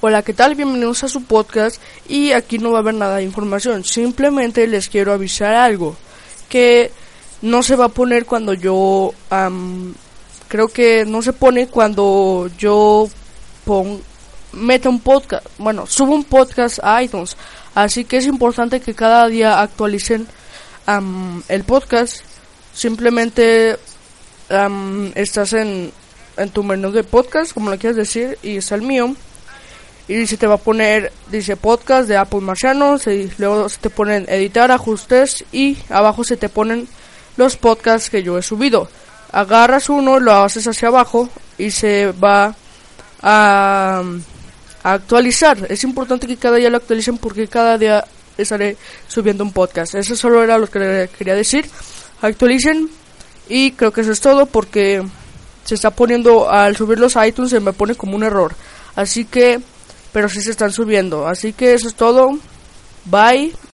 Hola, ¿qué tal? Bienvenidos a su podcast y aquí no va a haber nada de información, simplemente les quiero avisar algo que no se va a poner cuando yo creo que no se pone cuando yo pon, meta un podcast, bueno, subo un podcast a iTunes, así que es importante que cada día actualicen el podcast, simplemente estás en, en tu menú de podcast, como lo quieras decir, y es el mío y se te va a poner, dice podcast de Apple Marcianos, y luego se te ponen editar, ajustes y abajo se te ponen los podcasts que yo he subido. Agarras uno, lo haces hacia abajo y se va a, actualizar. Es importante que cada día lo actualicen porque cada día estaré subiendo un podcast. Eso solo era lo que quería decir. Actualicen y creo que eso es todo porque se está poniendo al subir los iTunes se me pone como un error. Así que pero sí se están subiendo. Así que eso es todo. Bye.